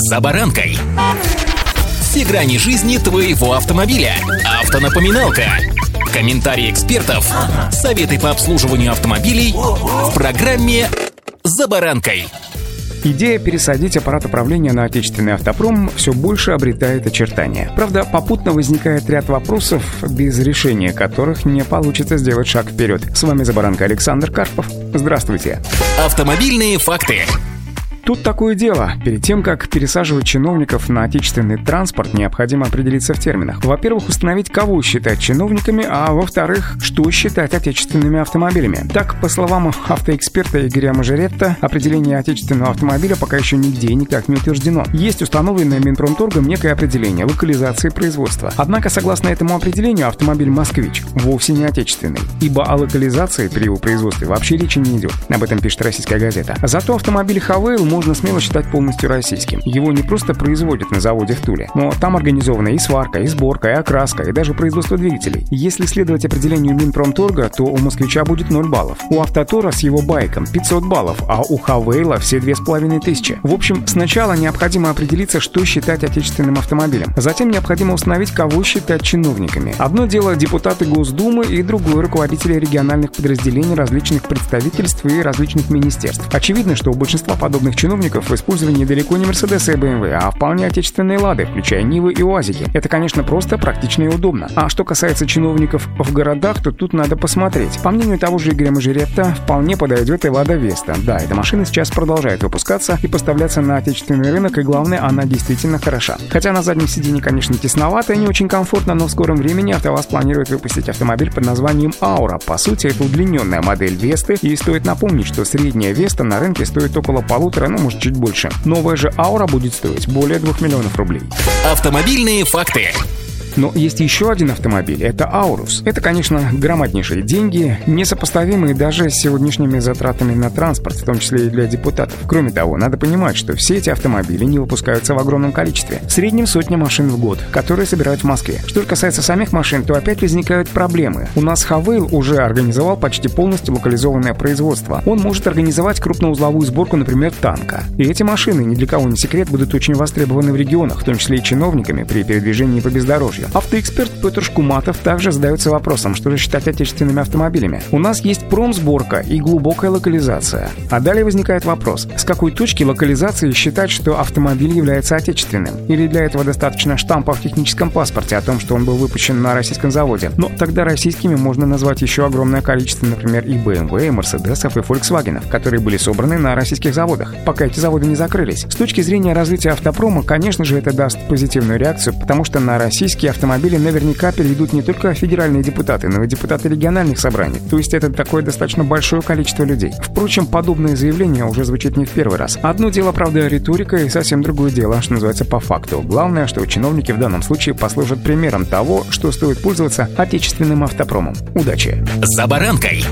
«За баранкой». Все грани жизни твоего автомобиля. Автонапоминалка. Комментарии экспертов. Советы по обслуживанию автомобилей в программе «За баранкой». Идея пересадить аппарат управления на отечественный автопром все больше обретает очертания. Правда, попутно возникает ряд вопросов, без решения которых не получится сделать шаг вперед. С вами Забаранка Александр Карпов. Здравствуйте. Автомобильные факты. Тут такое дело. Перед тем, как пересаживать чиновников на отечественный транспорт, необходимо определиться в терминах. Во-первых, установить, кого считать чиновниками, а во-вторых, что считать отечественными автомобилями. Так, по словам автоэксперта Игоря Мажеретта, определение отечественного автомобиля пока еще нигде никак не утверждено. Есть установленное Минпромторгом некое определение локализации производства. Однако, согласно этому определению, автомобиль «Москвич» вовсе не отечественный, ибо о локализации при его производстве вообще речи не идет. Об этом пишет российская газета. Зато автомобиль «Хавейл» можно смело считать полностью российским. Его не просто производят на заводе в Туле, но там организована и сварка, и сборка, и окраска, и даже производство двигателей. Если следовать определению Минпромторга, то у москвича будет 0 баллов. У Автотора с его байком 500 баллов, а у Хавейла все 2500. В общем, сначала необходимо определиться, что считать отечественным автомобилем. Затем необходимо установить, кого считать чиновниками. Одно дело депутаты Госдумы и другое руководители региональных подразделений различных представительств и различных министерств. Очевидно, что у большинства подобных чиновников чиновников в использовании далеко не Мерседеса и BMW, а вполне отечественные Лады, включая Нивы и УАЗики. Это, конечно, просто практично и удобно. А что касается чиновников в городах, то тут надо посмотреть. По мнению того же Игоря Мажеретта, вполне подойдет и Лада Веста. Да, эта машина сейчас продолжает выпускаться и поставляться на отечественный рынок, и главное, она действительно хороша. Хотя на заднем сиденье, конечно, тесновато и не очень комфортно, но в скором времени АвтоВАЗ планирует выпустить автомобиль под названием Аура. По сути, это удлиненная модель Весты, и стоит напомнить, что средняя Веста на рынке стоит около полутора, ну, может, чуть больше. Новая же Аура будет стоить более 2 миллионов рублей. Автомобильные факты. Но есть еще один автомобиль, это Аурус. Это, конечно, громаднейшие деньги, несопоставимые даже с сегодняшними затратами на транспорт, в том числе и для депутатов. Кроме того, надо понимать, что все эти автомобили не выпускаются в огромном количестве. В среднем сотня машин в год, которые собирают в Москве. Что касается самих машин, то опять возникают проблемы. У нас Хавейл уже организовал почти полностью локализованное производство. Он может организовать крупноузловую сборку, например, танка. И эти машины, ни для кого не секрет, будут очень востребованы в регионах, в том числе и чиновниками при передвижении по бездорожью. Автоэксперт Петр Шкуматов также задается вопросом, что же считать отечественными автомобилями. У нас есть промсборка и глубокая локализация. А далее возникает вопрос, с какой точки локализации считать, что автомобиль является отечественным? Или для этого достаточно штампа в техническом паспорте о том, что он был выпущен на российском заводе? Но тогда российскими можно назвать еще огромное количество, например, и BMW, и Mercedes, и Volkswagen, которые были собраны на российских заводах, пока эти заводы не закрылись. С точки зрения развития автопрома, конечно же, это даст позитивную реакцию, потому что на российские автомобили наверняка перейдут не только федеральные депутаты, но и депутаты региональных собраний. То есть это такое достаточно большое количество людей. Впрочем, подобное заявление уже звучит не в первый раз. Одно дело, правда, риторика, и совсем другое дело, что называется по факту. Главное, что чиновники в данном случае послужат примером того, что стоит пользоваться отечественным автопромом. Удачи! За баранкой!